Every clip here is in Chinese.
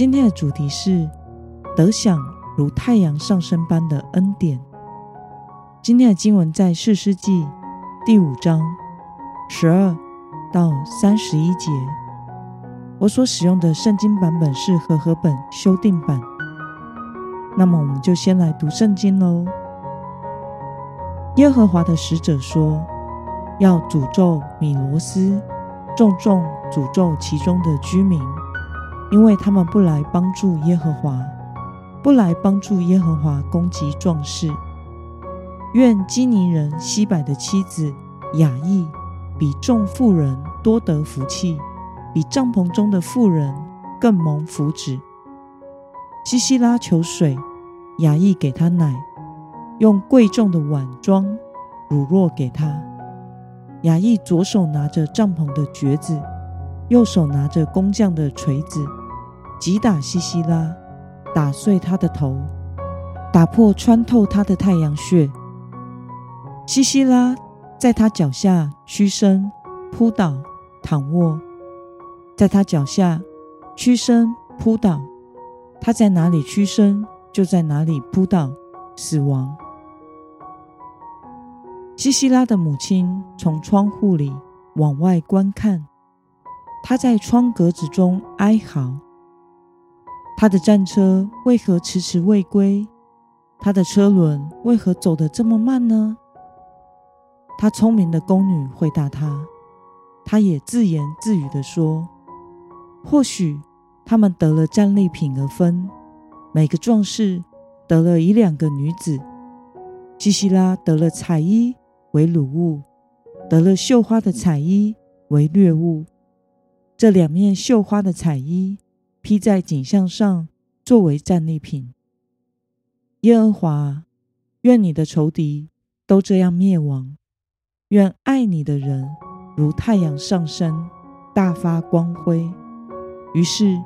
今天的主题是得享如太阳上升般的恩典。今天的经文在四世纪第五章十二到三十一节。我所使用的圣经版本是和合本修订版。那么，我们就先来读圣经喽。耶和华的使者说：“要诅咒米罗斯，重重诅咒其中的居民。”因为他们不来帮助耶和华，不来帮助耶和华攻击壮士。愿基尼人西百的妻子雅意比众妇人多得福气，比帐篷中的妇人更蒙福祉。西西拉求水，雅意给他奶，用贵重的碗装乳酪给他。雅意左手拿着帐篷的橛子，右手拿着工匠的锤子。击打西西拉，打碎他的头，打破穿透他的太阳穴。西西拉在他脚下屈身扑倒躺卧，在他脚下屈身扑倒，他在哪里屈身，就在哪里扑倒死亡。西西拉的母亲从窗户里往外观看，她在窗格子中哀嚎。他的战车为何迟迟未归？他的车轮为何走得这么慢呢？他聪明的宫女回答他，他也自言自语地说：“或许他们得了战利品而分，每个壮士得了一两个女子。西西拉得了彩衣为掳物，得了绣花的彩衣为掠物。这两面绣花的彩衣。”披在景象上，作为战利品。耶和华，愿你的仇敌都这样灭亡，愿爱你的人如太阳上升，大发光辉。于是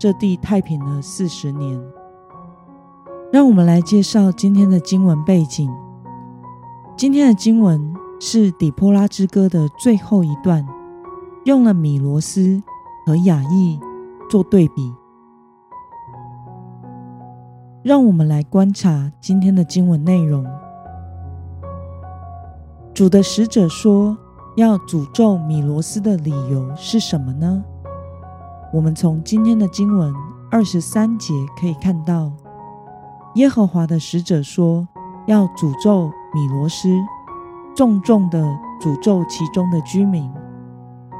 这地太平了四十年。让我们来介绍今天的经文背景。今天的经文是底波拉之歌的最后一段，用了米罗斯和雅亿。做对比，让我们来观察今天的经文内容。主的使者说要诅咒米罗斯的理由是什么呢？我们从今天的经文二十三节可以看到，耶和华的使者说要诅咒米罗斯，重重的诅咒其中的居民，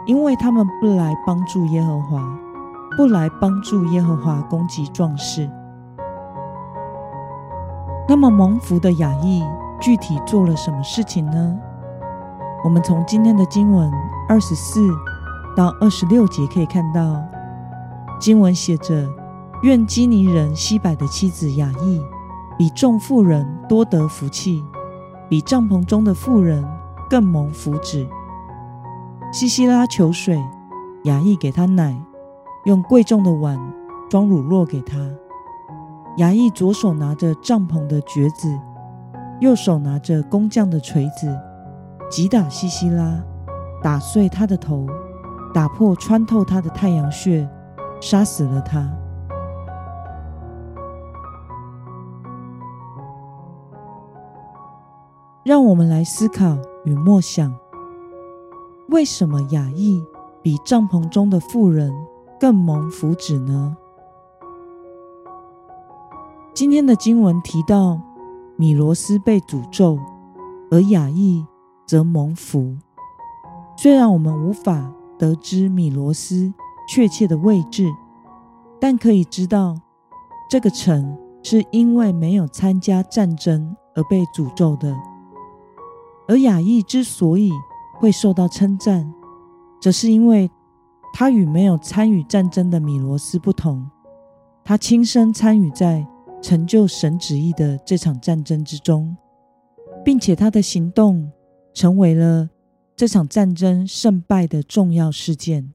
因为他们不来帮助耶和华。不来帮助耶和华攻击壮士。那么蒙福的雅意具体做了什么事情呢？我们从今天的经文二十四到二十六节可以看到，经文写着：“愿基尼人西百的妻子雅意比众妇人多得福气，比帐篷中的妇人更蒙福祉。”西西拉求水，雅意给他奶。用贵重的碗装乳酪给他。雅亿左手拿着帐篷的橛子，右手拿着工匠的锤子，击打西西拉，打碎他的头，打破穿透他的太阳穴，杀死了他。让我们来思考与默想：为什么雅亿比帐篷中的妇人更蒙福祉呢？今天的经文提到，米罗斯被诅咒，而雅亿则蒙福。虽然我们无法得知米罗斯确切的位置，但可以知道，这个城是因为没有参加战争而被诅咒的。而雅亿之所以会受到称赞，则是因为。他与没有参与战争的米罗斯不同，他亲身参与在成就神旨意的这场战争之中，并且他的行动成为了这场战争胜败的重要事件，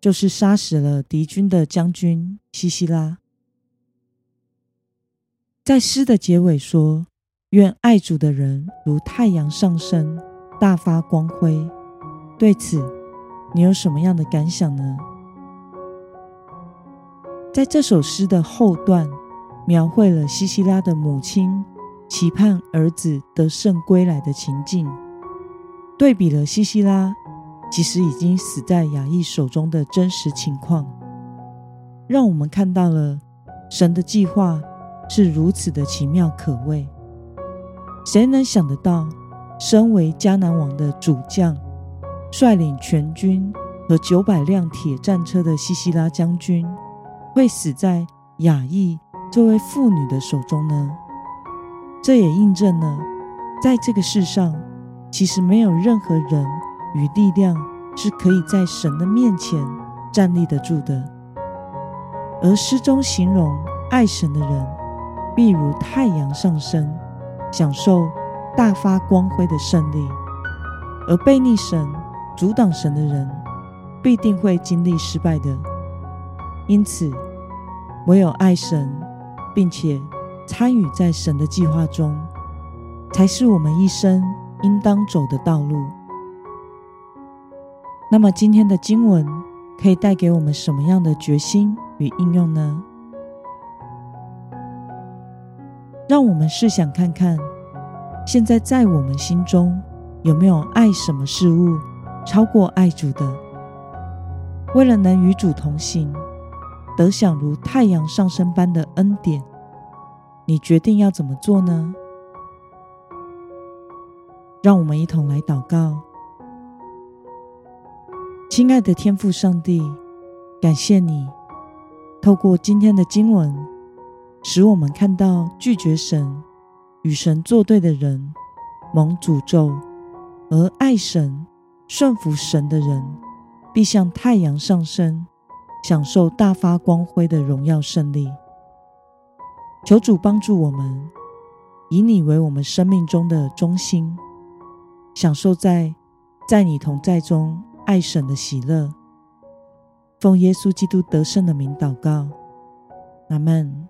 就是杀死了敌军的将军西西拉。在诗的结尾说：“愿爱主的人如太阳上升，大发光辉。”对此，你有什么样的感想呢？在这首诗的后段，描绘了西西拉的母亲期盼儿子得胜归来的情境，对比了西西拉其实已经死在亚亿手中的真实情况，让我们看到了神的计划。是如此的奇妙可畏，谁能想得到，身为迦南王的主将，率领全军和九百辆铁战车的西西拉将军，会死在亚亿这位妇女的手中呢？这也印证了，在这个世上，其实没有任何人与力量是可以在神的面前站立得住的。而诗中形容爱神的人。必如太阳上升，享受大发光辉的胜利；而悖逆神、阻挡神的人，必定会经历失败的。因此，唯有爱神，并且参与在神的计划中，才是我们一生应当走的道路。那么，今天的经文可以带给我们什么样的决心与应用呢？让我们试想看看，现在在我们心中有没有爱什么事物超过爱主的？为了能与主同行，得享如太阳上升般的恩典，你决定要怎么做呢？让我们一同来祷告。亲爱的天父上帝，感谢你透过今天的经文。使我们看到拒绝神、与神作对的人蒙诅咒，而爱神、顺服神的人必像太阳上升，享受大发光辉的荣耀胜利。求主帮助我们，以你为我们生命中的中心，享受在在你同在中爱神的喜乐。奉耶稣基督得胜的名祷告，阿门。